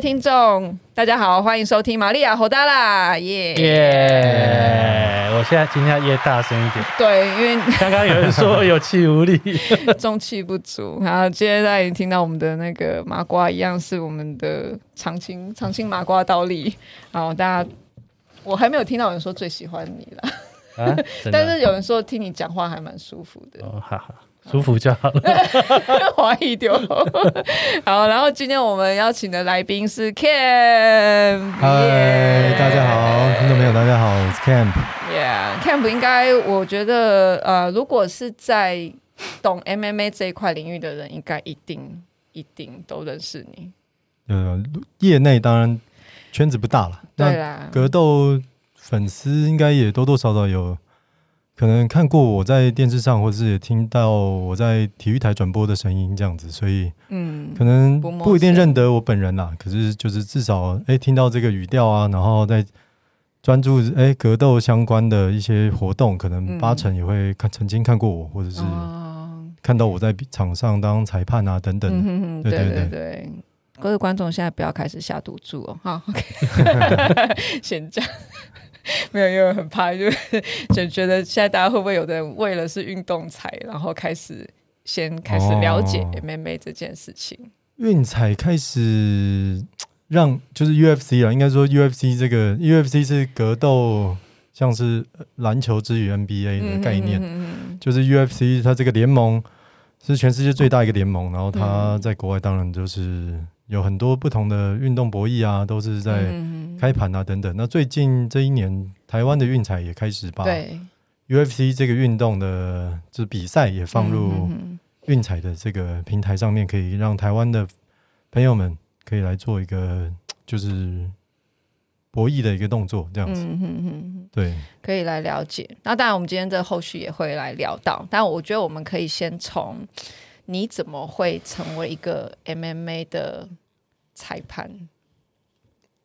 位听众，大家好，欢迎收听玛利亚侯大啦，耶耶！我现在今天要耶大声一点，对，因为刚刚有人说有气无力，中气不足。然后今天大家听到我们的那个麻瓜一样，是我们的常青常青麻瓜倒立。然后大家，我还没有听到有人说最喜欢你了，啊、但是有人说听你讲话还蛮舒服的。哦，好好。舒服就好了，怀疑丢。好，然后今天我们邀请的来宾是 Camp。嗨，大家好，听众朋友大家好，我是 Camp。Yeah，Camp 应该我觉得呃，如果是在懂 MMA 这一块领域的人，应该一定一定都认识你。呃，业内当然圈子不大了，对啦，格斗粉丝应该也多多少少有。可能看过我在电视上，或者是也听到我在体育台转播的声音这样子，所以嗯，可能不一定认得我本人啦。可是就是至少哎、欸，听到这个语调啊，然后在专注哎、欸、格斗相关的一些活动，可能八成也会看曾经看过我，或者是看到我在场上当裁判啊等等。嗯、对对对，各位观众现在不要开始下赌注哦。好，OK，先讲。没有，因为很怕，就就觉得现在大家会不会有的人为了是运动才，然后开始先开始了解 MMA 这件事情。运彩开始让就是 UFC 啊，应该说 UFC 这个 UFC 是格斗，像是篮球之于 NBA 的概念，嗯、就是 UFC 它这个联盟是全世界最大一个联盟，然后它在国外当然就是。有很多不同的运动博弈啊，都是在开盘啊等等。那最近这一年，台湾的运彩也开始把 UFC 这个运动的就比赛也放入运彩的这个平台上面，可以让台湾的朋友们可以来做一个就是博弈的一个动作，这样子。对，可以来了解。那当然，我们今天的后续也会来聊到。但我觉得我们可以先从。你怎么会成为一个 MMA 的裁判？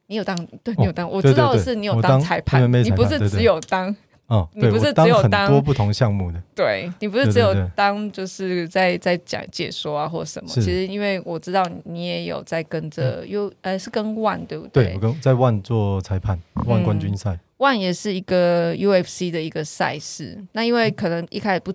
你有当？对，你有当？我知道的是你有当裁判，你不是只有当。哦，你不是只有当很多不同项目的。对，你不是只有当，就是在在讲解说啊，或什么。其实，因为我知道你也有在跟着，U，呃是跟 ONE 对不对？对，我跟在 ONE 做裁判，ONE 冠军赛。ONE 也是一个 UFC 的一个赛事。那因为可能一开始不。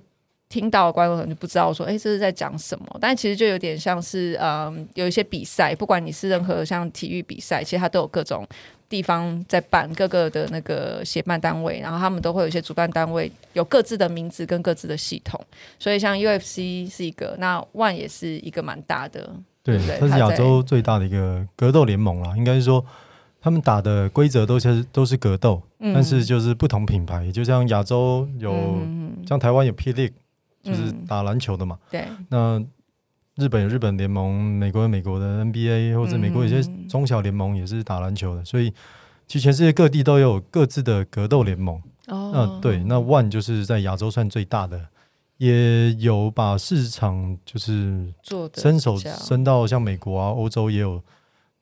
听到观众可能就不知道说，哎，这是在讲什么？但其实就有点像是，嗯，有一些比赛，不管你是任何像体育比赛，其实它都有各种地方在办，各个的那个协办单位，然后他们都会有一些主办单位，有各自的名字跟各自的系统。所以像 UFC 是一个，那 ONE 也是一个蛮大的，对，对，它是亚洲最大的一个格斗联盟啦。应该是说，他们打的规则都是都是格斗，嗯、但是就是不同品牌，就像亚洲有，嗯、像台湾有 P League。就是打篮球的嘛，对。那日本有日本联盟，美国有美国的 NBA，或者美国有些中小联盟也是打篮球的，所以其实全世界各地都有各自的格斗联盟。哦，那对，那 ONE 就是在亚洲算最大的，也有把市场就是伸手伸到像美国啊、欧洲也有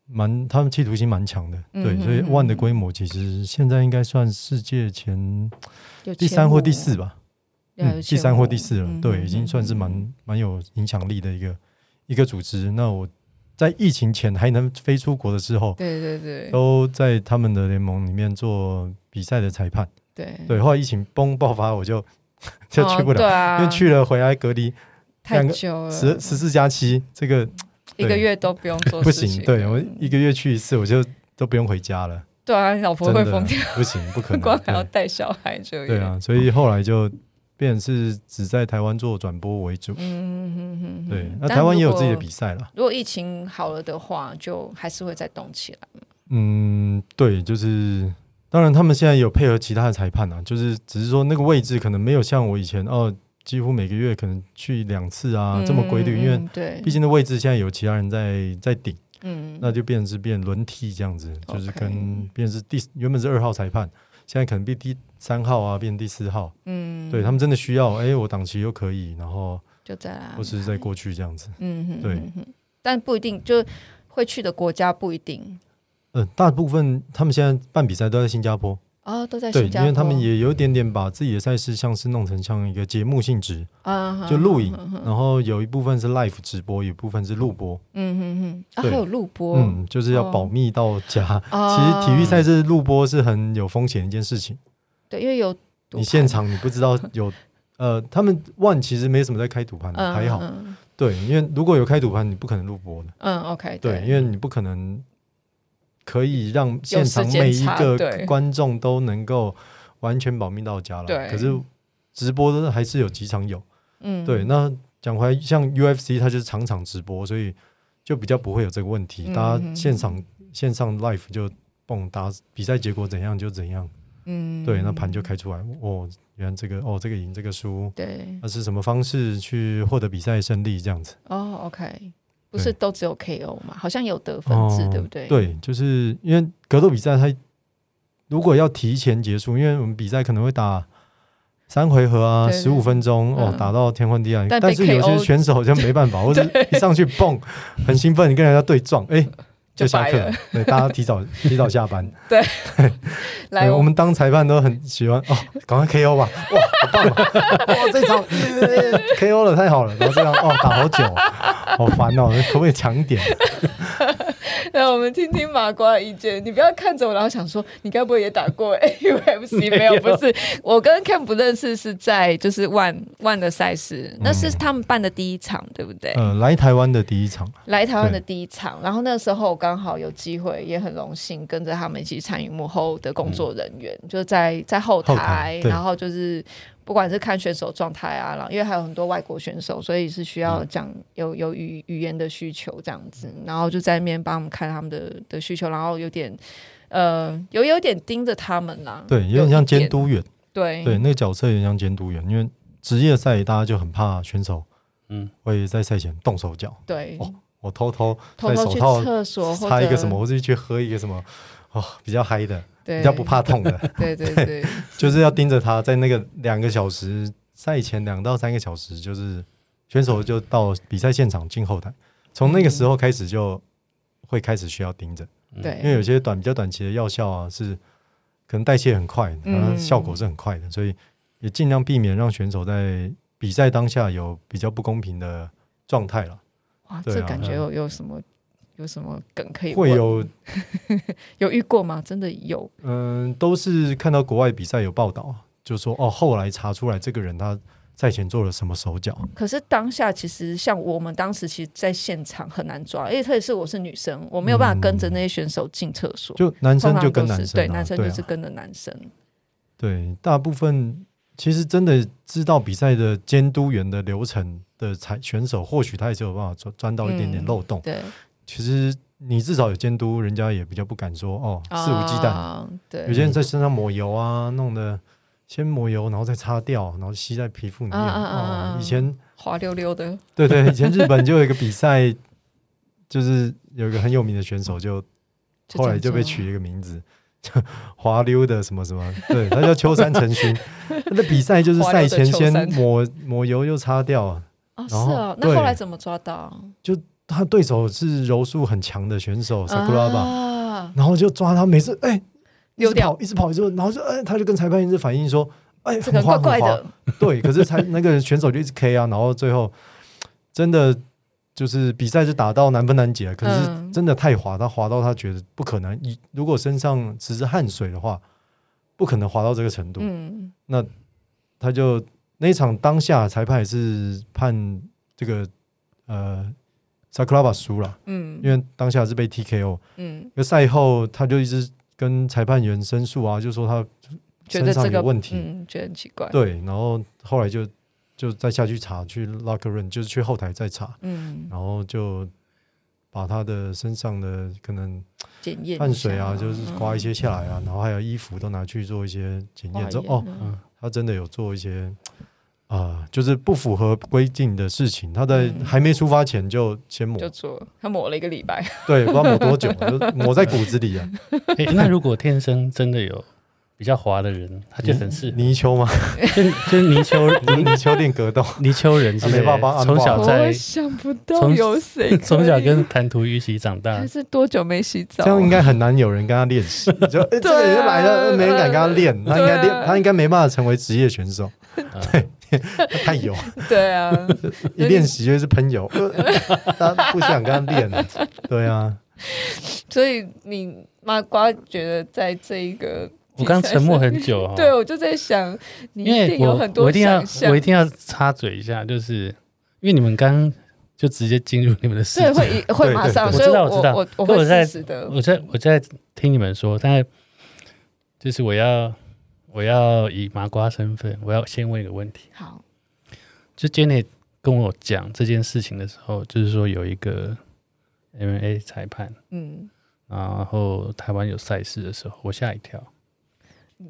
蛮，他们企图心蛮强的。对，所以 ONE 的规模其实现在应该算世界前第三或第四吧。嗯，第三或第四了，嗯、对，已经算是蛮蛮有影响力的一个一个组织。那我在疫情前还能飞出国的时候，对对对，都在他们的联盟里面做比赛的裁判。对对，后来疫情崩爆发，我就就去不了，哦啊、因为去了回来隔离太久了，十十四加七，这个一个月都不用做不行。对，我一个月去一次，我就都不用回家了。对啊，老婆会疯掉，不行，不可 能，光还要带小孩就对啊，所以后来就。变成是只在台湾做转播为主，嗯哼哼哼，对，那台湾也有自己的比赛了。如果疫情好了的话，就还是会再动起来。嗯，对，就是当然他们现在有配合其他的裁判啊，就是只是说那个位置可能没有像我以前哦，几乎每个月可能去两次啊、嗯、这么规律，因为对，毕竟那位置现在有其他人在在顶，嗯，那就变成是变轮替这样子，就是跟变成是第原本是二号裁判。现在可能变第三号啊，变第四号。嗯，对他们真的需要，哎，我档期又可以，然后就在，或是在过去这样子。嗯哼，对，但不一定就会去的国家不一定。嗯，大部分他们现在办比赛都在新加坡。啊，都在对，新加坡，因为他们也有一点点把自己的赛事像是弄成像一个节目性质，啊，就录影，嗯然后有一部分是 live 直播，有一部分是录播。嗯嗯嗯，啊，对还有录播，嗯，就是要保密到家。哦其实体育赛事录播是很有风险的一件事情。对，因为有你现场你不知道有呃，他们 ONE 其实没什么在开赌盘还好。嗯对，因为如果有开赌盘，你不可能录播的。嗯，OK，对，因为你不可能可以让现场每一个观众都能够完全保密到家了。对可是直播的还是有几场有。嗯，对，那讲回来，像 UFC 它就是场场直播，所以就比较不会有这个问题。嗯大家现场线上 live 就蹦打比赛结果怎样就怎样。嗯，对，那盘就开出来。哦，原来这个哦，这个赢，这个输，对，那是什么方式去获得比赛胜利？这样子。哦，OK，不是都只有 KO 嘛？好像有得分制，哦对不对？，对，就是因为格斗比赛，它如果要提前结束，因为我们比赛可能会打三回合啊，十五分钟哦嗯，打到天昏地暗。但是有些选手好像没办法，或者 一上去蹦，很兴奋，你跟人家对撞，哎，就下课了。对，大家提早 提早下班。来对，我们当裁判都很喜欢哦，赶快 KO 吧！哇，好棒啊！哇，这场 KO 了，太好了！然后这样哦，打好久，好烦哦，可不可以强一点？那我们听听麻瓜的意见。你不要看着我，然后想说你该不会也打过 UFC？没有，不是。我跟 Ken 不认识，是在就是 ONE ONE 的赛事，那是他们办的第一场，对不对？嗯，来台湾的第一场，来台湾的第一场，然后那时候我刚好有机会，也很荣幸跟着他们一起参与幕后的工作人员，就在在后台，后台然后就是不管是看选手状态啊，然后因为还有很多外国选手，所以是需要讲有有语语言的需求这样子，然后就在那边帮我们看他们的的需求，然后有点呃有有点盯着他们啦，对，有点像监督员，对对，那个角色有点像监督员，因为职业赛大家就很怕选手，嗯，会在赛前动手脚，对，哦我偷偷偷偷去在手套厕所或者擦一个什么，或者去喝一个什么，哦，比较嗨的，对。比较不怕痛的，对 对对，就是要盯着他，在那个两个小时赛前两到三个小时，就是选手就到比赛现场进后台，从那个时候开始就会开始需要盯着，对，因为有些短比较短期的药效啊，是可能代谢很快，然后效果是很快的，所以也尽量避免让选手在比赛当下有比较不公平的状态了。哇，这感觉有有什么有什么梗可以问会有，有遇过吗？真的有？嗯，都是看到国外比赛有报道，就说哦，后来查出来这个人他赛前做了什么手脚。可是当下其实像我们当时其实，在现场很难抓，因为特别是我是女生，我没有办法跟着那些选手进厕所。就男生就跟男生、啊，对，男生就是跟着男生。对，大部分其实真的知道比赛的监督员的流程的才选手，或许他也是有办法钻钻到一点点漏洞。对，其实你至少有监督，人家也比较不敢说哦肆无忌惮。啊对，有些人在身上抹油啊，弄的先抹油，然后再擦掉，然后吸在皮肤里面。以前滑溜溜的。对对，以前日本就有一个比赛，就是有一个很有名的选手就，就后来就被取了一个名字，叫 滑溜的什么什么，对，他叫秋山成勋。他的比赛就是赛前先抹抹油又擦掉，啊，是啊，那对后来怎么抓到？他对手是柔术很强的选手 Sakuraba，、啊，然后就抓他，每次哎、溜掉。跑一直跑一直跑，然后就哎、他就跟裁判一直反映说，哎、这个怪怪的，对，可是才那个选手就一直 K 啊，然后最后真的就是比赛是打到难分难解，可是嗯。真的太滑，他滑到他觉得不可能，一如果身上只是汗水的话，不可能滑到这个程度，嗯，那他就那一场当下裁判也是判这个呃 Sakuraba 输了，嗯，因为当下是被 TKO，嗯，那赛后他就一直跟裁判员申诉啊，就说他身上有问题，嗯，觉得很奇怪。对，然后后来就就再下去查，去 locker room，就是去后台再查，嗯，然后就把他的身上的可能检验汗水啊，就是刮一嗯些下来啊，然后还有衣服都拿去做一些检验，之后哦，嗯。他真的有做一些啊、就是不符合规定的事情，他在嗯还没出发前就先抹，就做，他抹了一个礼拜。对，不知道抹多久，就抹在骨子里啊。哎、那如果天生真的有比较滑的人，他就很适合泥鳅吗？就就是泥鳅泥泥鳅练格斗，泥鳅人没办法从小在我想不到有谁从小跟弹涂鱼一起长大还，是多久没洗澡？这样应该很难有人跟他练习。就哎，这个人来了，没人敢跟他练，他应该练，他应该没办法成为职业选手。对，太油。对啊，一练习就是喷油，他不想跟他练。对啊，所以你麻瓜觉得在这一个。我刚沉默很久哈，对，我就在想，你一定有很多我一定要，我一定要插嘴一下，就是因为你们刚就直接进入你们的世界，对，会会马上，我知道，我知道，我我我在我在我在听你们说，但是就是我要我要以麻瓜身份，我要先问一个问题，好，就 Jenny 跟我讲这件事情的时候，就是说有一个 MMA 裁判，嗯，然后台湾有赛事的时候，我吓一跳。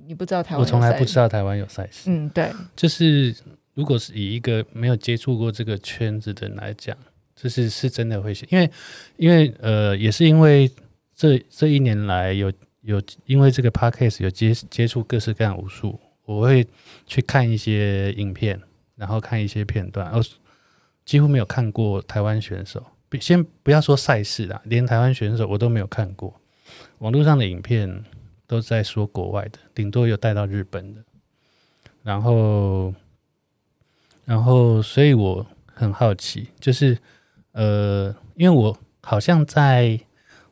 你不知道台湾？我从来不知道台湾有赛事。嗯，对，就是如果是以一个没有接触过这个圈子的人来讲，就是是真的会写，因为因为呃，也是因为这这一年来有有因为这个 podcast 有接接触各式各样武术，我会去看一些影片，然后看一些片段，哦，几乎没有看过台湾选手。先不要说赛事啦，连台湾选手我都没有看过，网络上的影片。都在说国外的，顶多有带到日本的，然后，然后，所以我很好奇，就是，呃，因为我好像在，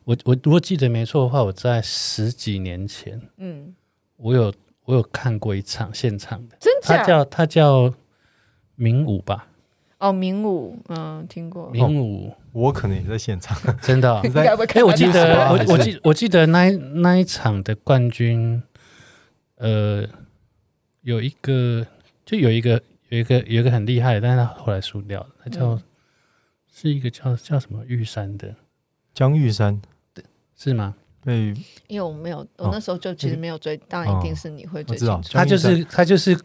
我我如果记得没错的话，我在十几年前，嗯，我有我有看过一场现场的，真假？他叫他叫明武吧。哦，明武，嗯，听过明武，我可能也在现场，真的？哎，我记得，我我记我记得那一那一场的冠军，呃，有一个，就有一个，有一个，有一个很厉害的，但是他后来输掉了。他叫、嗯、是一个叫叫什么玉山的江玉山，对，是吗？对，因为我没有，我那时候就其实没有追，哦、当然一定是你会追。知道，他就是他就是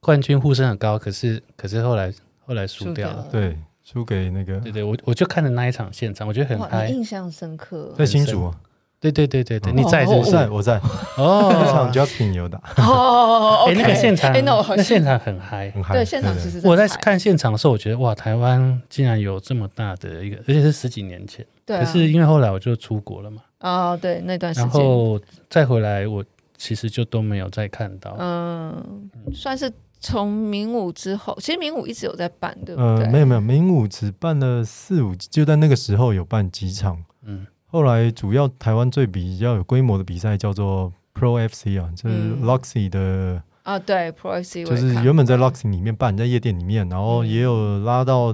冠军呼声很高，可是可是后来。后来输掉了，对，输给那个，对对，我我就看了那一场现场，我觉得很嗨，印象深刻，在新竹，对对对对对，你在是在，我在，哦，那场 Justin 有打，哦，哎，那个现场，那现场很嗨，很嗨，对，现场其实我在看现场的时候，我觉得哇，台湾竟然有这么大的一个，而且是十几年前，对，可是因为后来我就出国了嘛，哦，对，那段时间，然后再回来，我其实就都没有再看到，嗯，算是。从明武之后，其实明武一直有在办，对不对？呃，没有没有，明武只办了四五，就在那个时候有办几场。嗯，后来主要台湾最比较有规模的比赛叫做 Pro FC 啊，就是 Luxy 的、嗯、啊，对 Pro FC，就是原本在 Luxy 里面办，在夜店里面，然后也有拉到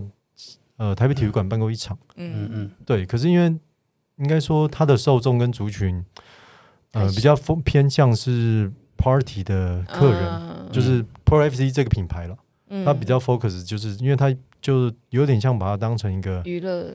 呃台北体育馆办过一场。嗯嗯，对。可是因为应该说它的受众跟族群，呃，比较偏偏向是 Party 的客人。嗯就是 Pro FC 这个品牌了，嗯、它比较 focus，就是因为它就有点像把它当成一个娱乐，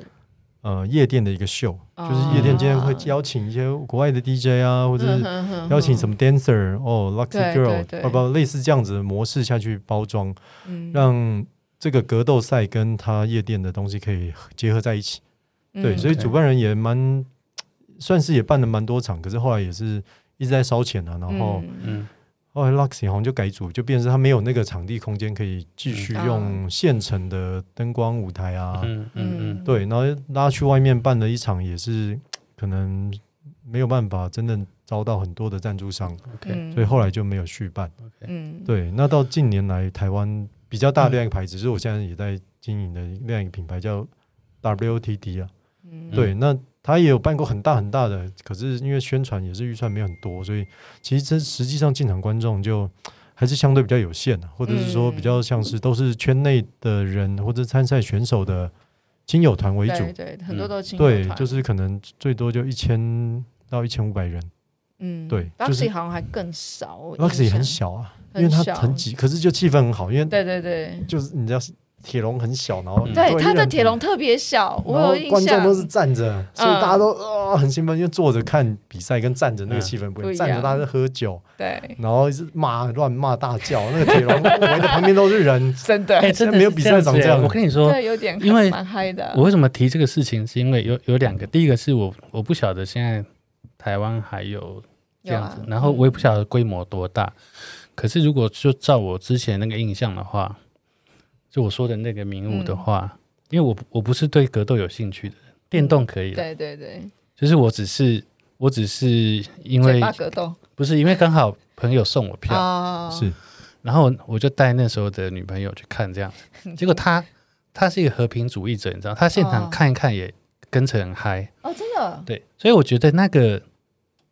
呃，夜店的一个秀，哦、就是夜店今天会邀请一些国外的 DJ 啊，或者是邀请什么 dancer 哦，Luxy Girl，包括类似这样子的模式下去包装，嗯、让这个格斗赛跟它夜店的东西可以结合在一起。嗯、对，所以主办人也蛮 算是也办了蛮多场，可是后来也是一直在烧钱啊，然后嗯。嗯。后来 Luxy 好像就改组，就变成他没有那个场地空间可以继续用现成的灯光舞台啊，嗯嗯嗯，对，然后拉去外面办了一场，也是可能没有办法真正招到很多的赞助商，OK，所以后来就没有续办，嗯，对。那到近年来，台湾比较大的另一个牌子，就是我现在也在经营的另外一个品牌叫 WTD 啊，嗯，对，那。他也有办过很大很大的，可是因为宣传也是预算没有很多，所以其实这实际上进场观众就 还是相对比较有限的，或者是说比较像是都是圈内的人或者参赛选手的亲友团为主，对，对，很多都亲友团，对，就是可能最多就一千到一千五百人，嗯，对，Luxy 好像还更少，Luxy 很小啊，因为它很挤，可是就气氛很好，因为对对对，就是你知道。铁笼很小，然后对它的铁笼特别小，我有印象。观众都是站着，所以大家都啊很兴奋，因为坐着看比赛跟站着那个气氛不一样。站着大家在喝酒，对，然后是骂乱骂大叫，那个铁笼围的旁边都是人，真的，哎，真的没有比赛长这样。我跟你说，对，有点因为蛮嗨的。我为什么提这个事情，是因为有有两个，第一个是我我不晓得现在台湾还有这样子。然后我也不晓得规模多大，可是如果就照我之前那个印象的话，就我说的那个名物的话，因为我我不是对格斗有兴趣的，电动可以，对对对，就是我只是我只是因为格斗，不是因为刚好朋友送我票，是，然后我就带那时候的女朋友去看这样，结果她她是一个和平主义者，你知道，她现场看一看也跟着很嗨。哦，真的，对，所以我觉得那个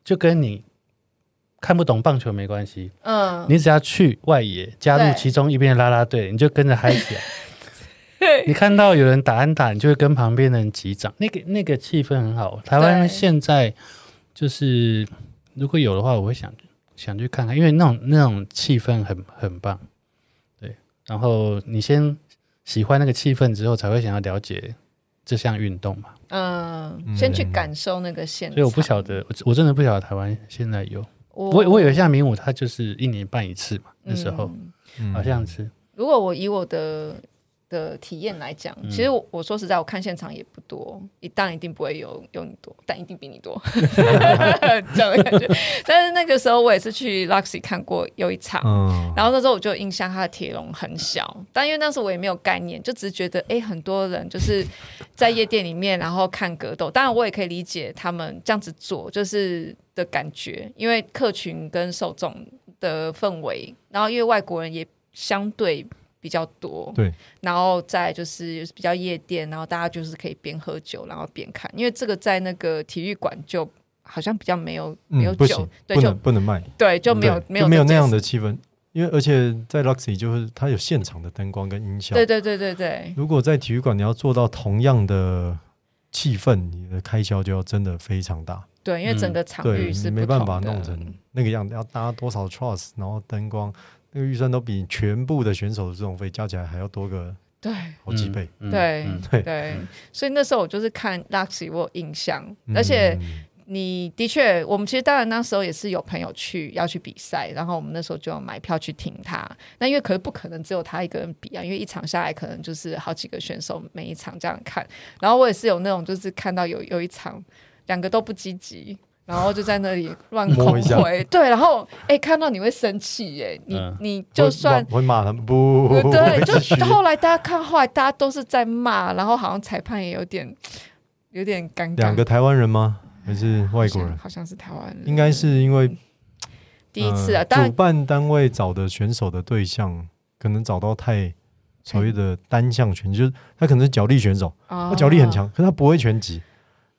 就跟你看不懂棒球没关系，嗯，你只要去外野加入其中一边的啦啦队，你就跟着嗨起来。你看到有人打安打，你就会跟旁边的人击掌，那个那个气氛很好。台湾现在就是如果有的话，我会想想去看看，因为那种那种气氛很很棒。对，然后你先喜欢那个气氛之后，才会想要了解这项运动嘛。嗯，先去感受那个现场。所以我不晓得，我我真的不晓得台湾现在有。我我有一项民舞，它就是一年办一次嘛，那时候、嗯、好像是。如果我以我的的体验来讲，其实我我说实在，我看现场也不多，一当然一定不会有有你多，但一定比你多 这样的感觉。但是那个时候我也是去 Luxy 看过有一场，嗯、然后那时候我就印象它的铁笼很小，但因为那时候我也没有概念，就只是觉得哎、欸，很多人就是在夜店里面然后看格斗，当然我也可以理解他们这样子做就是的感觉，因为客群跟受众的氛围，然后因为外国人也相对。比较多，对，然后再就是比较夜店，然后大家就是可以边喝酒，然后边看，因为这个在那个体育馆就好像比较没有、嗯、没有酒，对，就不能不能卖，对，就没有没有没有那样的气氛，因为而且在 Luxy 就是它有现场的灯光跟音效，对对对对对。如果在体育馆你要做到同样的气氛，你的开销就要真的非常大，对，因为整个场域是、嗯、没办法弄成那个样子，要搭多少 truss，然后灯光。那个预算都比全部的选手的这种费加起来还要多个对好几倍，对对对，所以那时候我就是看 Luxy 我有印象，而且你的确，我们其实当然那时候也是有朋友去要去比赛，然后我们那时候就要买票去听他。那因为可是不可能只有他一个人比啊，因为一场下来可能就是好几个选手每一场这样看。然后我也是有那种就是看到有有一场两个都不积极。然后就在那里乱恐回，对，然后哎，看到你会生气耶，你你就算会骂他们不，对，就后来大家看，后来大家都是在骂，然后好像裁判也有点有点尴尬。两个台湾人吗？还是外国人？好像是台湾人，应该是因为第一次啊，主办单位找的选手的对象可能找到太所谓的单项拳击，就是他可能是脚力选手，他脚力很强，可是他不会拳击。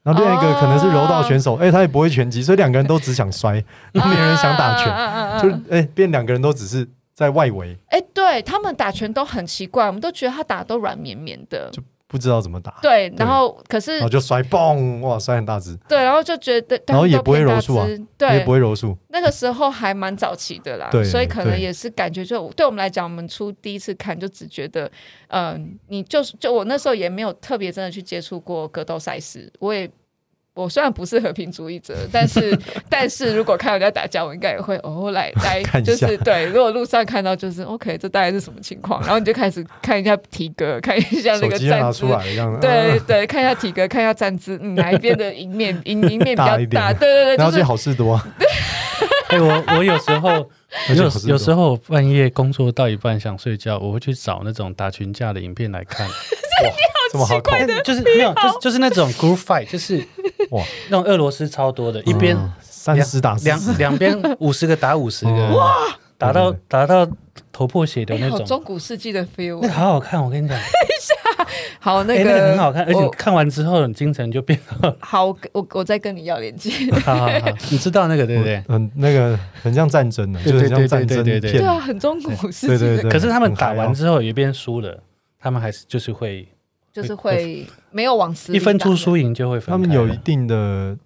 然后另外一个可能是柔道选手，哎、oh. 欸，他也不会拳击，所以两个人都只想摔，那 没人想打拳，uh. 就哎、欸，变两个人都只是在外围。哎、欸，对他们打拳都很奇怪，我们都觉得他打都软绵绵的。不知道怎么打，对，然后可是，然后就摔，嘣，哇，摔很大只，对，然后就觉得，然后也不会柔术啊，对，也不会柔术。那个时候还蛮早期的啦，对，所以可能也是感觉，就对我们来讲，我们出第一次看就只觉得，嗯，你就是就我那时候也没有特别真的去接触过格斗赛事，我也。我虽然不是和平主义者，但是 但是如果看到人家打架，我应该也会哦来来，就是对。如果路上看到，就是 OK，这大概是什么情况？然后你就开始看一下体格，看一下那个站姿，对对，看一下体格，看一下站姿，嗯，哪一边的赢面赢赢面比较大？对对对，然后就好事多。哎，我我有时候有有时候半夜工作到一半想睡觉，我会去找那种打群架的影片来看。哇，这么好看的，就是没有，就是就是那种 group fight，就是。哇，那种俄罗斯超多的，一边三十打两两边 五十个打五十个，哇，打到打到头破血流那种，中古世纪的 feel，那好好看，我跟你讲，等 一下，好那个很好看，而且看完之后你精神就变好。好，我我再跟你要链接。好好好，你知道那个对不对？嗯那个很像战争的，就是像战争片，对啊，很中古世纪的。可是他们打完之后一边输了，他们还是就是会。就是会没有往死，一分出输赢就会分。他们有一定的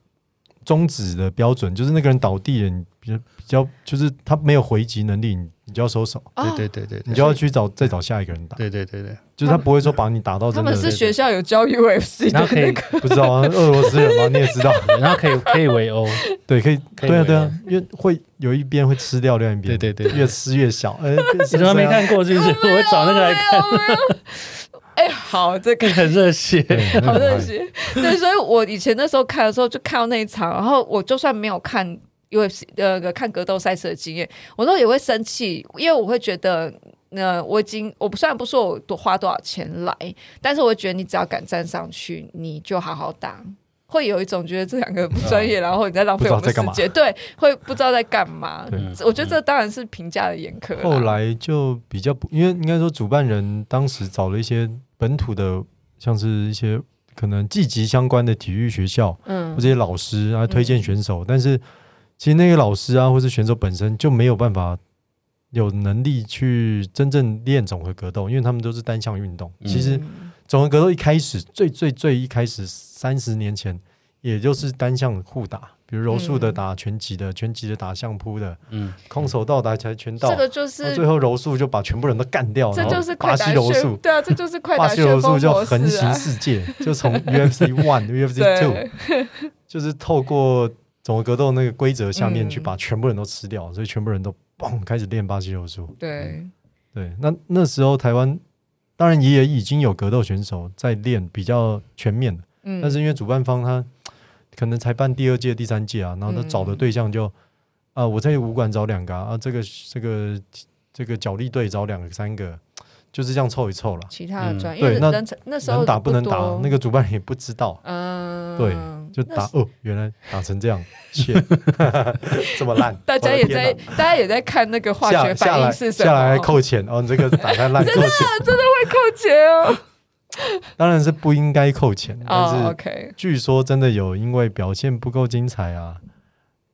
终止的标准，就是那个人倒地了，你比较比较，就是他没有回击能力，你就要收手。对对对对，你就要去找再找下一个人打。对对对对，就是他不会说把你打到。他们是学校有教 UFC 的那个，不知道啊，俄罗斯人吗？你也知道，然后可以可以围殴，对，可以，对啊对啊，因为会有一边会吃掉另一边，对对对，越吃越小。哎，你怎么没看过？是不是？我会找那个来看。哎，好，这个很热血，好热血。对，所以我以前那时候看的时候，就看到那一场，然后我就算没有看 UFC 呃看格斗赛事的经验，我都也会生气，因为我会觉得，呃，我已经我不虽然不说我多花多少钱来，但是我觉得你只要敢站上去，你就好好打。会有一种觉得这两个不专业，然后你在浪费我们的时间，对，会不知道在干嘛。我觉得这当然是评价的严苛。后来就比较不，因为应该说主办人当时找了一些本土的，像是一些可能积极相关的体育学校，嗯，或者一些老师啊推荐选手，但是其实那些老师啊或是选手本身就没有办法有能力去真正练总和格斗，因为他们都是单项运动。其实。总合格斗一开始最最最一开始三十年前，也就是单向互打，比如柔术的打拳击的，拳击的打相扑的，嗯，空手道打跆拳道，这个就是最后柔术就把全部人都干掉了，这就是巴西柔术，对啊，这就是快打巴西柔术就横行世界，就从 UFC One、UFC Two，就是透过总合格斗那个规则下面去把全部人都吃掉，所以全部人都嘣开始练巴西柔术，对。对，那那时候台湾。当然也已经有格斗选手在练比较全面的，嗯，但是因为主办方他 可能才办第二届、第三届啊，然后他找的对象就啊，我在武馆找两个啊，这个这个这个角力队找两个、三个，就是这样凑一凑了。其他的专业对，那那时候能打不能打，那个主办人也不知道，嗯，对，就打哦，原来打成这样，切，这么烂，大家也在大家也在看那个化学反应是什么，下来扣钱哦，你这个打太烂，真的真的会扣钱哦。当然是不应该扣钱，但是据说真的有因为表现不够精彩啊，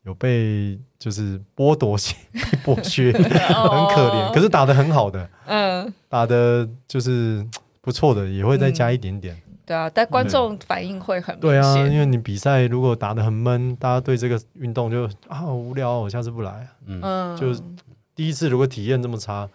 有被就是剥夺性 剥削，很可怜。可是打的很好的，嗯，打的就是不错的，也会再加一点点。对啊，但观众反应会很对啊，因为你比赛如果打的很闷，大家对这个运动就啊好无聊，我下次不来。嗯，就第一次如果体验这么差。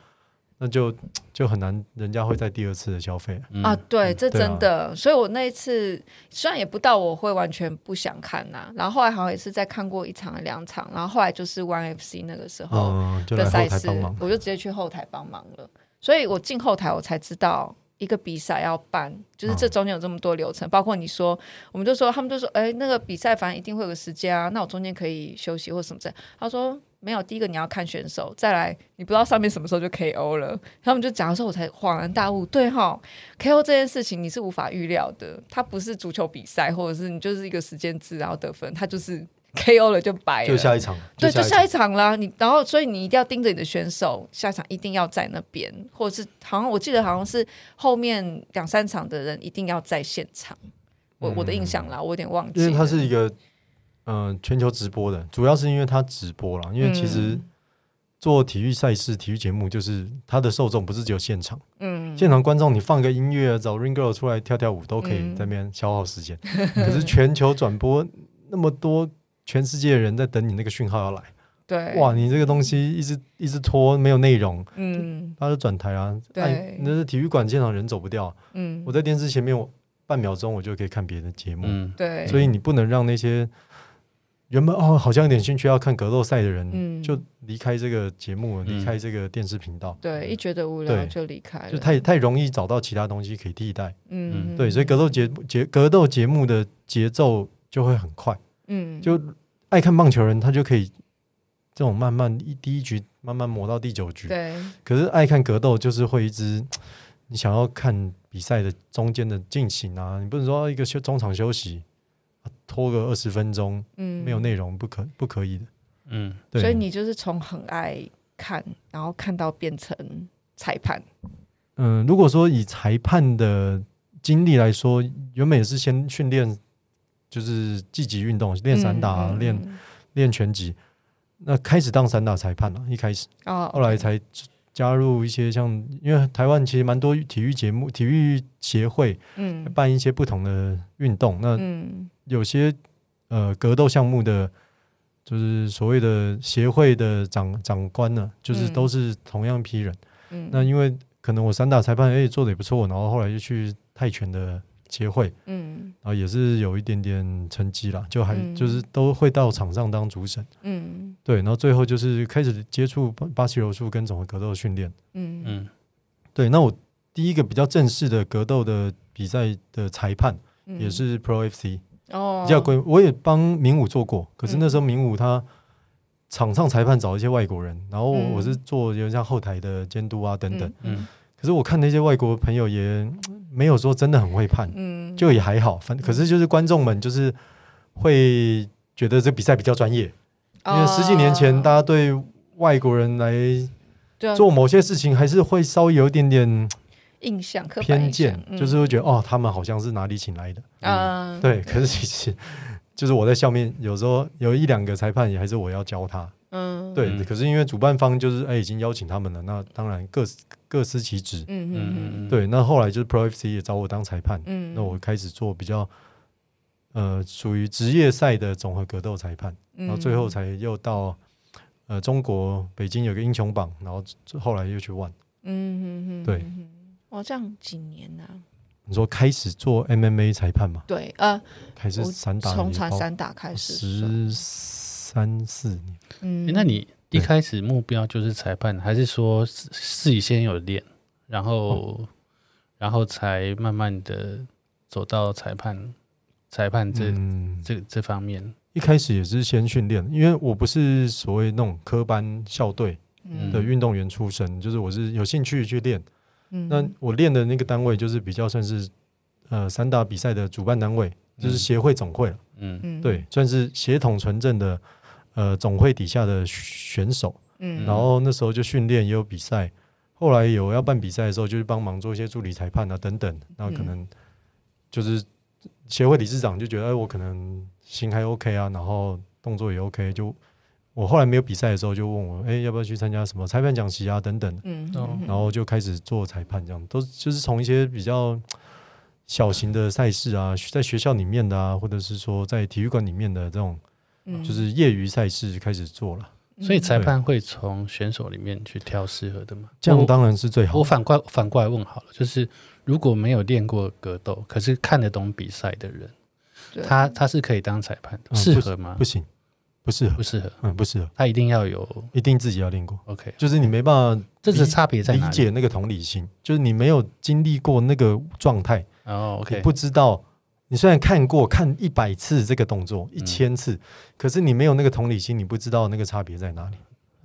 那就就很难，人家会在第二次的消费、嗯、啊。对，这真的。啊、所以我那一次虽然也不到我会完全不想看呐、啊，然后后来好像也是在看过一场两场，然后后来就是 ONE FC 那个时候的赛事，嗯、就我就直接去后台帮忙了。所以我进后台我才知道一个比赛要办，就是这中间有这么多流程，嗯、包括你说，我们就说他们就说，哎，那个比赛反正一定会有个时间啊，那我中间可以休息或什么的。他说。没有，第一个你要看选手，再来你不知道上面什么时候就 KO 了。他们就讲的时候，我才恍然大悟，对哈，KO 这件事情你是无法预料的，它不是足球比赛，或者是你就是一个时间制然后得分，它就是 KO 了就白了，就下一场，对，就下一场啦。你然后所以你一定要盯着你的选手，下一场一定要在那边，或者是好像我记得好像是后面两三场的人一定要在现场。我、嗯、我的印象啦，我有点忘记，因为它是一个。嗯、呃，全球直播的，主要是因为它直播了。因为其实做体育赛事、体育节目，就是它的受众不是只有现场。嗯，现场观众你放个音乐，找 Ring Girl 出来跳跳舞，都可以在那边消耗时间。嗯、可是全球转播那么多，全世界的人在等你那个讯号要来。对，哇，你这个东西一直一直拖，没有内容。嗯，他就转台啊。对，哎、那是体育馆现场人走不掉。嗯，我在电视前面，我半秒钟我就可以看别的节目。嗯，对，所以你不能让那些。原本哦，好像有点兴趣要看格斗赛的人，嗯、就离开这个节目，离、嗯、开这个电视频道。对，一觉得无聊就离开了，就太太容易找到其他东西可以替代。嗯，对，所以格斗节节格斗节目的节奏就会很快。嗯，就爱看棒球人，他就可以这种慢慢一第一局慢慢磨到第九局。对，可是爱看格斗就是会一直，你想要看比赛的中间的进行啊，你不能说一个休中场休息。拖个二十分钟，嗯，没有内容不可不可以的，嗯，对。所以你就是从很爱看，然后看到变成裁判。嗯，如果说以裁判的经历来说，原本也是先训练，就是积极运动，练散打，练练拳击。那开始当散打裁判了，一开始，哦，后来才。加入一些像，因为台湾其实蛮多体育节目、体育协会，嗯，办一些不同的运动。嗯、那有些呃格斗项目的，就是所谓的协会的长长官呢，就是都是同样一批人。嗯，那因为可能我散打裁判，哎、欸，做的也不错，然后后来就去泰拳的。协会，嗯，然后也是有一点点成绩啦，就还就是都会到场上当主审，嗯，对，然后最后就是开始接触巴西柔术跟总合格斗的训练，嗯。嗯，对，那我第一个比较正式的格斗的比赛的裁判也是 Pro FC 哦，比较贵，我也帮名武做过，可是那时候名武他场上裁判找一些外国人，然后我是做有点像后台的监督啊等等。嗯，可是我看那些外国朋友也 没有说真的很会判，嗯，就也还好。反可是就是观众们就是会觉得这比赛比较专业，因为十几年前大家对外国人来做某些事情还是会稍微有一点点印象、偏见，就是会觉得哦，他们好像是哪里请来的啊？对，可是其实。就是我在下面，有时候有一两个裁判也还是我要教他，嗯，对。可是因为主办方就是哎已经邀请他们了，那当然各各司其职，嗯嗯嗯，对。那后来就是 Pro FC 也找我当裁判，嗯，那我开始做比较呃属于职业赛的综合格斗裁判，然后最后才又到呃中国北京有个英雄榜，然后后来又去 ONE，嗯嗯嗯，对。哇，这样几年呢？你说开始做 MMA 裁判吗？对，呃，开始散打，从散打开始，十三四年。嗯，那你一开始目标就是裁判，还是说自己先有练，然后然后才慢慢的走到裁判裁判这这这方面？一开始也是先训练，因为我不是所谓那种科班校队的运动员出身，就是我是有兴趣去练。那我练的那个单位就是比较算是呃散打比赛的主办单位，就是协会总会了。嗯嗯，对，算是协同纯正的呃总会底下的选手。嗯，然后那时候就训练也有比赛，后来有要办比赛的时候，就是帮忙做一些助理裁判啊等等。那可能就是协会理事长就觉得哎，我可能心还 OK 啊，然后动作也 OK 就。我后来没有比赛的时候，就问我，哎、欸，要不要去参加什么裁判讲习啊，等等。嗯，然后就开始做裁判，这样都就是从一些比较小型的赛事啊，在学校里面的啊，或者是说在体育馆里面的这种，就是业余赛事开始做了。所以裁判会从选手里面去挑适合的吗？这样当然是最好。我反过反过来问好了，就是如果没有练过格斗，可是看得懂比赛的人，他他是可以当裁判的，适合吗？不行。不适合，不适合，嗯，不适合。他一定要有，一定自己要练过。OK，就是你没办法，这是差别在？理解那个同理心，就是你没有经历过那个状态，哦，OK，不知道。你虽然看过看一百次这个动作，一千次，可是你没有那个同理心，你不知道那个差别在哪里。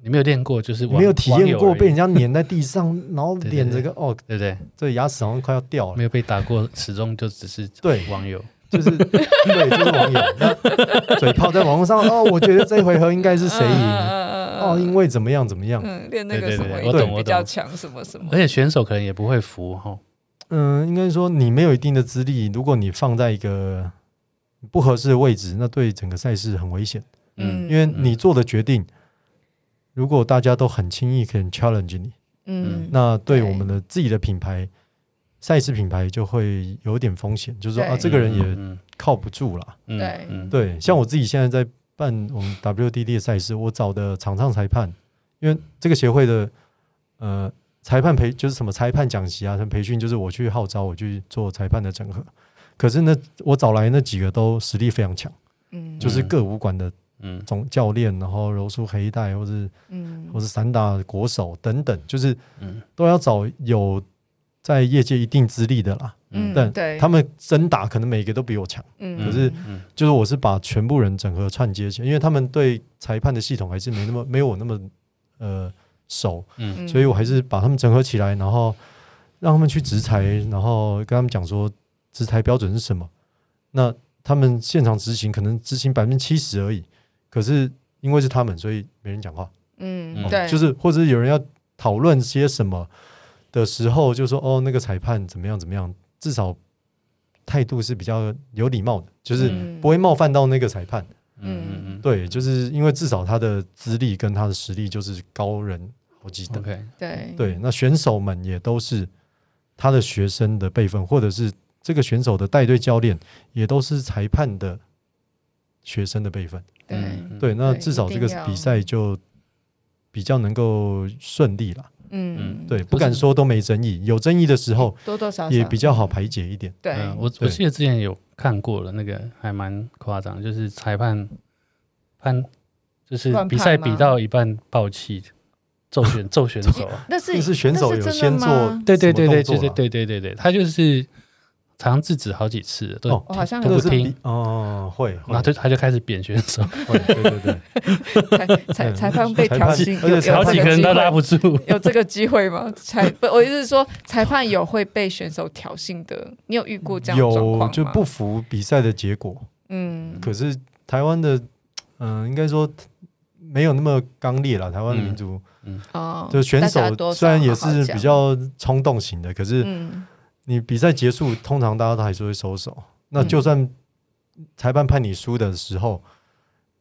你没有练过，就是没有体验过被人家碾在地上，然后脸这个哦，对不对？这牙齿好像快要掉了。没有被打过，始终就只是对网友。就是 对，就是网友那嘴炮在网络上哦，我觉得这回合应该是谁赢哦，因为怎么样怎么样，练那个什么我懂，我比较强什么什么，而且选手可能也不会服哈。嗯，应该说你没有一定的资历，如果你放在一个不合适的位置，那对整个赛事很危险。嗯，因为你做的决定，如果大家都很轻易可以 challenge 你，嗯，那对我们的自己的品牌。赛事品牌就会有点风险，就是说啊，这个人也靠不住了。对。对，像我自己现在在办我们 WDD 的赛事，我找的场上裁判，因为这个协会的呃裁判培就是什么裁判讲习啊，什么培训，就是我去号召我去做裁判的整合。可是呢，我找来那几个都实力非常强，嗯，就是各武馆的嗯。总教练，然后柔术黑带，或是嗯，或是散打国手等等，就是嗯，都要找有。在业界一定资历的啦，嗯，但他们真打可能每个都比我强，嗯，可是就是我是把全部人整合串接起来，因为他们对裁判的系统还是没那么没有我那么呃熟，嗯，所以我还是把他们整合起来，然后让他们去执裁，然后跟他们讲说执裁标准是什么，那他们现场执行可能执行百分之七十而已，可是因为是他们，所以没人讲话，嗯，对，就是或者有人要讨论些什么。的时候就说哦，那个裁判怎么样怎么样，至少态度是比较有礼貌的，就是不会冒犯到那个裁判。嗯嗯嗯，对，就是因为至少他的资历跟他的实力就是高人好几等。Okay, 对对，那选手们也都是他的学生的辈分，或者是这个选手的带队教练也都是裁判的学生的辈分。对对，那至少这个比赛就比较能够顺利了。嗯，对，不敢说都没争议，有争议的时候多多少少。也比较好排解一点。对，我我记得之前有看过了，那个还蛮夸张，就是裁判判，就是比赛比到一半爆气，揍选揍选手，那是是选手有先做，对对对对对对对对对对，他就是常常制止好几次了，都哦我好像都不听，哦，会，然后就他就开始扁选手，会对对对，裁裁裁判被挑衅，而且有好几个人都拉不住。有这个机会吗？裁不，我意思是说，裁判有会被选手挑衅的，你有遇过这样的状况吗？有就不服比赛的结果，嗯，可是台湾的，嗯、应该说没有那么刚烈了。台湾的民族，哦，就选手虽然也是比较冲动型的，可是嗯你比赛结束，通常大家都还是会收手。那就算裁判判你输的时候，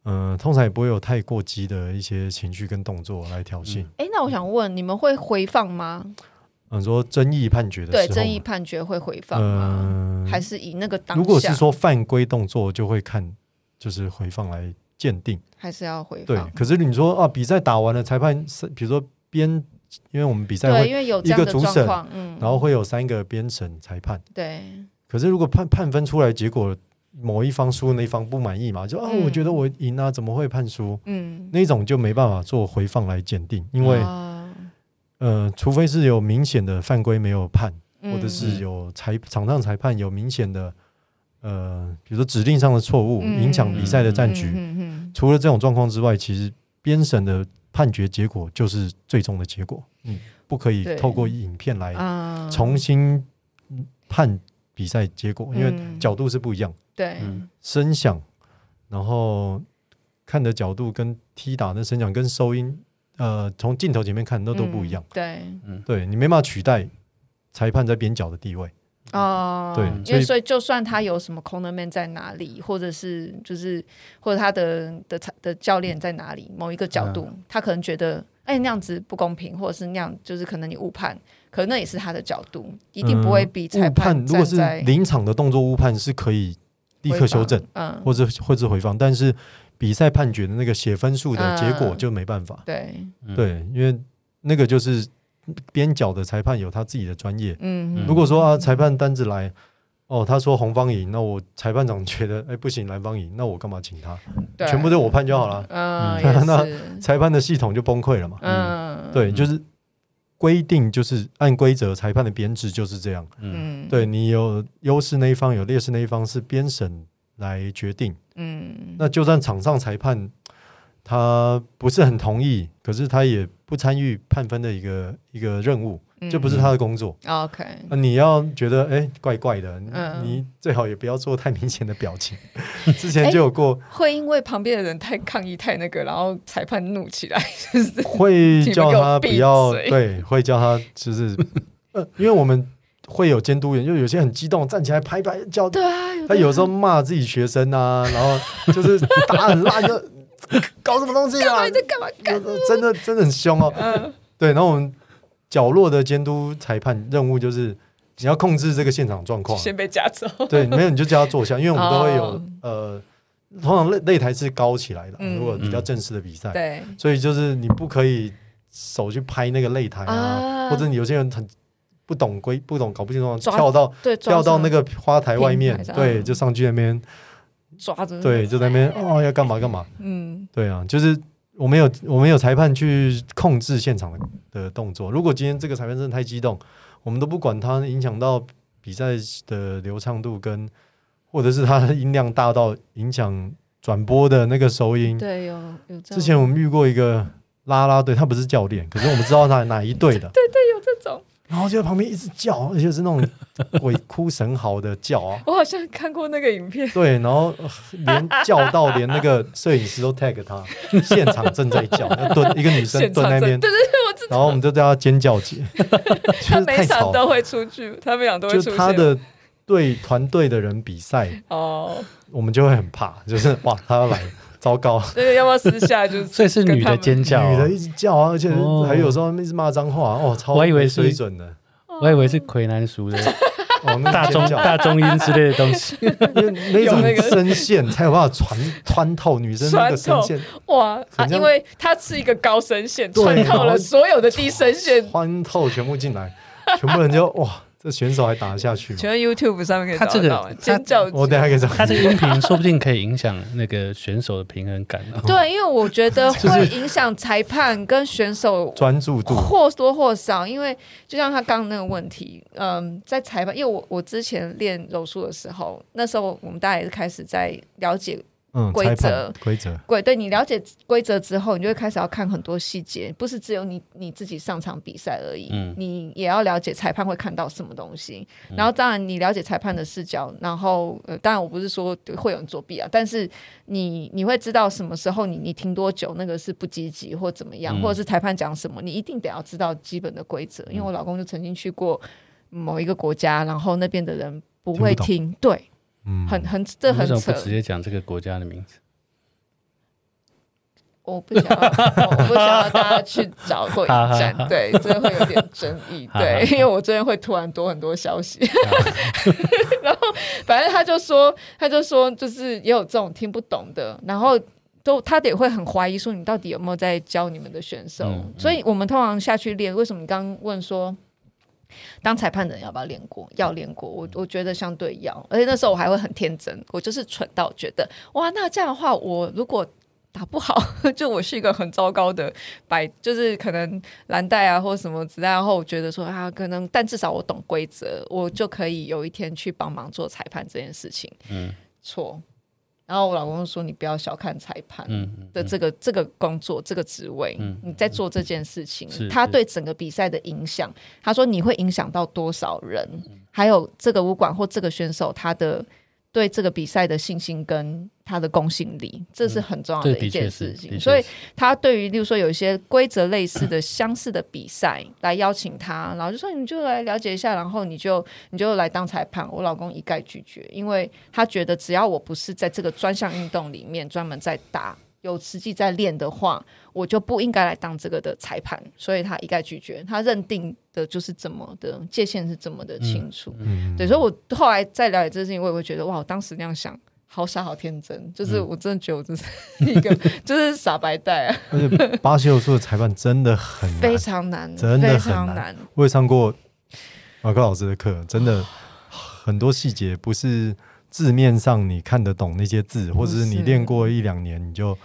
嗯、通常也不会有太过激的一些情绪跟动作来挑衅。哎，那我想问，你们会回放吗？嗯，说争议判决的对，时候争议判决会回放吗？嗯，还是以那个当下？如果是说犯规动作，就会看就是回放来鉴定。还是要回对放？，可是你说啊，比赛打完了，裁判是比如说编，因为我们比赛，会，一个主审，嗯，然后会有三个编审裁判。对，可是如果判判分出来，结果某一方输，那一方不满意嘛，就啊，嗯。我觉得我赢啊，怎么会判输？嗯，那种就没办法做回放来鉴定，因为、啊呃，除非是有明显的犯规没有判，嗯。或者是有裁场上裁判有明显的呃，比如说指令上的错误，嗯。影响比赛的战局。嗯。除了这种状况之外，其实编审的判决结果就是最终的结果。嗯，不可以透过影片来啊，重新判比赛结果，因为嗯。角度是不一样，对，嗯。声响，然后看的角度跟踢打的声响跟收音，呃，从镜头前面看那都不一样。嗯。对，对你没办法取代裁判在边角的地位。哦，对因为所以就算他有什么 corner man 在哪里，或者是就是或者他的的的教练在哪里，某一个角度，他可能觉得哎那样子不公平，或者是那样就是可能你误判，可能那也是他的角度，一定不会比裁判如果是临场的动作误判是可以立刻修正，嗯，或者或者回放，但是比赛判决的那个写分数的结果嗯。就没办法。对，嗯对，因为那个就是边角的裁判有他自己的专业。嗯，如果说啊，裁判单子来，哦，他说红方赢，那我裁判长觉得哎不行，蓝方赢，那我干嘛请他？对全部都我判就好了，嗯，那，裁判的系统就崩溃了嘛。嗯，对，就是规定就是按规则，裁判的编制就是这样。嗯嗯，对你有优势那一方，有劣势那一方是编审来决定。嗯，那就算场上裁判他不是很同意，可是他也不参与判分的一个一个任务，嗯。这不是他的工作。OK，那你要觉得哎、怪怪的，嗯。你最好也不要做太明显的表情。之前就有过，会因为旁边的人太抗议太那个，然后裁判怒起来，就 是会叫他不要对，会叫他就是 呃，因为我们会有监督员，就有些很激动站起来拍拍叫，对啊，他有时候骂自己学生啊，然后就是打很烂，就 搞什么东西啊？你在干嘛？干？真的真的很凶哦。嗯。对，然后我们角落的监督裁判任务就是你要控制这个现场状况。先被夹走，对，没有你就叫他坐下，因为我们都会有、哦。呃，通常擂擂台是高起来的，嗯。如果比较正式的比赛，对，所以就是你不可以手去拍那个擂台啊，啊。或者你有些人很不懂规不懂搞不清楚，抓跳到，跳到那个花台外面对，嗯就上去那边，抓着，对，就在那边哦要干嘛干嘛，嗯对啊，就是我们有我们有裁判去控制现场的的动作。如果今天这个裁判真的太激动，我们都不管他，影响到比赛的流畅度跟，或者是他的音量大到影响转播的那个收音。对，有有之前我们遇过一个啦啦队，他不是教练，可是我们知道他哪一队的，有这种，然后就在旁边一直叫，而且是那种 鬼哭神嚎的叫啊。我好像看过那个影片，对，然后呃连叫到连那个摄影师都 tag 他，现场正在叫，要蹲一个女生蹲那边，对对对，我知道，然后我们就叫他尖叫姐，就是他每太吵，场都会出去，他每场都会就出现，他的对团队的人比赛，哦，我们就会很怕，就是哇，他要来，糟糕，这个要不要私下就是 所以是女的尖叫哦，女的一直叫啊，而且哦。还有时候一直骂脏话，哦，超我以为是水准的，我以为是魁南熟的。哦，那大中大中音之类的东西，因为那有那个种声线才有办法传穿透女生那个声线，哇啊，因为它是一个高声线，穿透了所有的低声线，穿透全部进来，全部人就哇，这选手还打得下去吗？请问 YouTube 上面可以找到吗？他这个尖叫，我等下可以找。他这个音频说不定可以影响那个选手的平衡感。对，因为我觉得 会影响裁判跟选手专注度，或多或少。因为就像他刚刚那个问题，嗯，在裁判，因为我我之前练柔术的时候，那时候我们大家也是开始在了解。嗯，规则。规则，对，对你了解规则之后，你就会开始要看很多细节，不是只有你你自己上场比赛而已，嗯，你也要了解裁判会看到什么东西。然后，当然你了解裁判的视角，然后呃，当然我不是说会有人作弊啊，但是你你会知道什么时候你你停多久，那个是不积极或怎么样，嗯、或者是裁判讲什么，你一定得要知道基本的规则。因为我老公就曾经去过某一个国家，然后那边的人不会听，听对。很很，这很扯。为什么不直接讲这个国家的名字？我不想要，我不想要大家去找或引战，对，这会有点争议，对，因为我这边会突然多很多消息。然后，反正他就说，他就说，就是也有这种听不懂的，然后都他得会很怀疑，说你到底有没有在教你们的选手？嗯嗯、所以我们通常下去练。为什么你刚刚问说？当裁判的人要不要练过？要练过，我我觉得相对要，而且那时候我还会很天真，我就是蠢到觉得，哇，那这样的话，我如果打不好，就我是一个很糟糕的白，就是可能蓝带啊或者什么子弹，然后我觉得说啊，可能，但至少我懂规则，我就可以有一天去帮忙做裁判这件事情。嗯，错。然后我老公说：“你不要小看裁判的这个、嗯嗯、这个工作，这个职位，嗯、你在做这件事情，他对整个比赛的影响。他说你会影响到多少人，嗯、还有这个武馆或这个选手他的。”对这个比赛的信心跟他的公信力，这是很重要的一件事情。嗯、所以，他对于例如说有一些规则类似的、相似的比赛来邀请他，然后就说你就来了解一下，然后你就你就来当裁判。我老公一概拒绝，因为他觉得只要我不是在这个专项运动里面专门在打。有实际在练的话，我就不应该来当这个的裁判，所以他一概拒绝。他认定的就是怎么的界限是这么的清楚，嗯嗯、对。所以，我后来再了解这件事情，我也会觉得哇，我当时那样想，好傻，好天真。就是我真的觉得我这是一个，就是傻白带啊。而且巴西柔术的裁判真的很难非常难，真的很难。难我也上过马克老师的课，真的很多细节不是。字面上你看得懂那些字，或者是你练过一两年，你就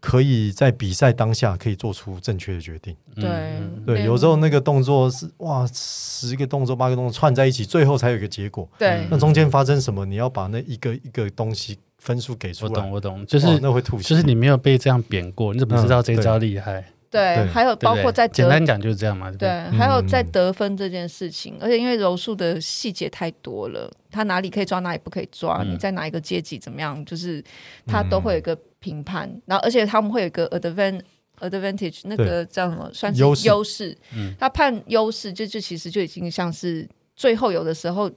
可以在比赛当下可以做出正确的决定。对对，有时候那个动作是哇，十个动作八个动作串在一起，最后才有一个结果。对，那中间发生什么，你要把那一个一个东西分数给出来。我懂，我懂，就是那会吐血，就是你没有被这样贬过，你怎么知道这招厉害？对，还有包括在简单讲就是这样嘛。对，还有在得分这件事情，而且因为柔术的细节太多了，他哪里可以抓，哪里不可以抓，你在哪一个阶级怎么样，就是他都会有一个评判。然后，而且他们会有一个 advan advantage，那个叫什么？算是优势。他判优势，就就其实就已经像是最后有的时候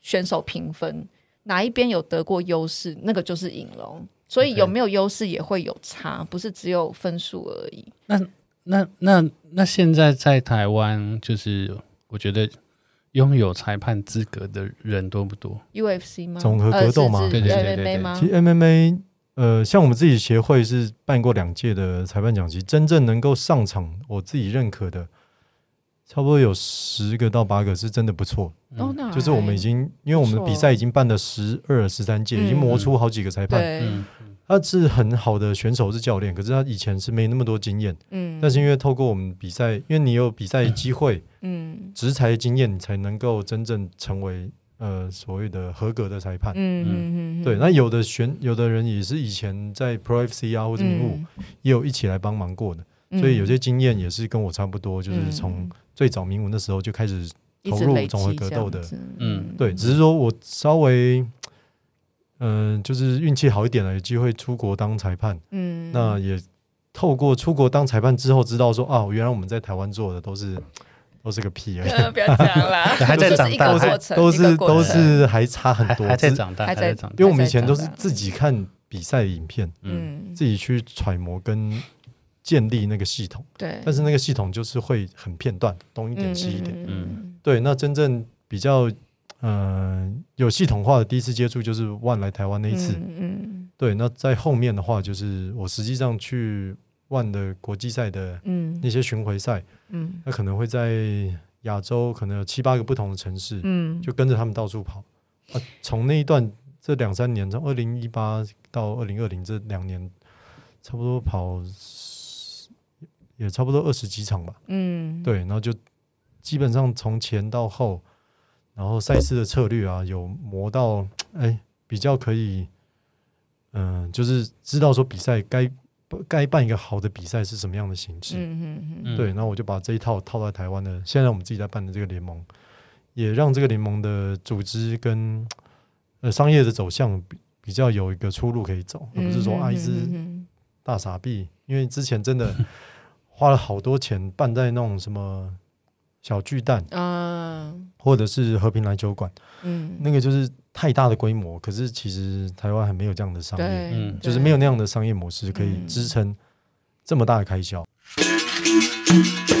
选手评分哪一边有得过优势，那个就是赢了。所以有没有优势也会有差，不是只有分数而已。那那那那现在在台湾，就是我觉得拥有裁判资格的人多不多？UFC 吗？综合格斗吗？对对对对。其实 MMA，呃，像我们自己协会是办过两届的裁判讲习，真正能够上场，我自己认可的。差不多有十个到八个是真的不错，嗯、就是我们已经，因为我们的比赛已经办了十二、十三届，已经磨出好几个裁判。嗯、他是很好的选手，是教练，可是他以前是没那么多经验。嗯，但是因为透过我们比赛，因为你有比赛机会，嗯，执裁经验，你才能够真正成为呃所谓的合格的裁判。嗯嗯嗯，对。那有的选，有的人也是以前在 Pro FC 啊或者名武也有一起来帮忙过的，所以有些经验也是跟我差不多，就是从。最早名文的时候就开始投入综合格斗的，嗯，对，只是说我稍微，嗯、呃，就是运气好一点了，有机会出国当裁判，嗯，那也透过出国当裁判之后，知道说啊，原来我们在台湾做的都是都是个屁而已，不要讲了，还在长大，都是都是还差很多，还在长大，还在长大，因为我们以前都是自己看比赛的影片，嗯，自己去揣摩跟。建立那个系统，对，但是那个系统就是会很片段，东一点西一点，嗯，嗯对。那真正比较嗯、呃、有系统化的第一次接触就是万来台湾那一次，嗯，嗯。对。那在后面的话，就是我实际上去万的国际赛的那些巡回赛，嗯，那可能会在亚洲可能有七八个不同的城市，嗯，就跟着他们到处跑。啊，从那一段这两三年，从二零一八到二零二零这两年，差不多跑也差不多二十几场吧。嗯，对，然后就基本上从前到后，然后赛事的策略啊，有磨到哎比较可以，嗯、呃，就是知道说比赛该该办一个好的比赛是什么样的形式。嗯嗯嗯，对，然后我就把这一套套在台湾的，现在我们自己在办的这个联盟，也让这个联盟的组织跟呃商业的走向比比较有一个出路可以走，而不是说啊一只大傻逼，因为之前真的花了好多钱办在那种什么小巨蛋，啊，或者是和平篮球馆，嗯，那个就是太大的规模，可是其实台湾还没有这样的商业，嗯。就是没有那样的商业模式可以支撑这么大的开销。嗯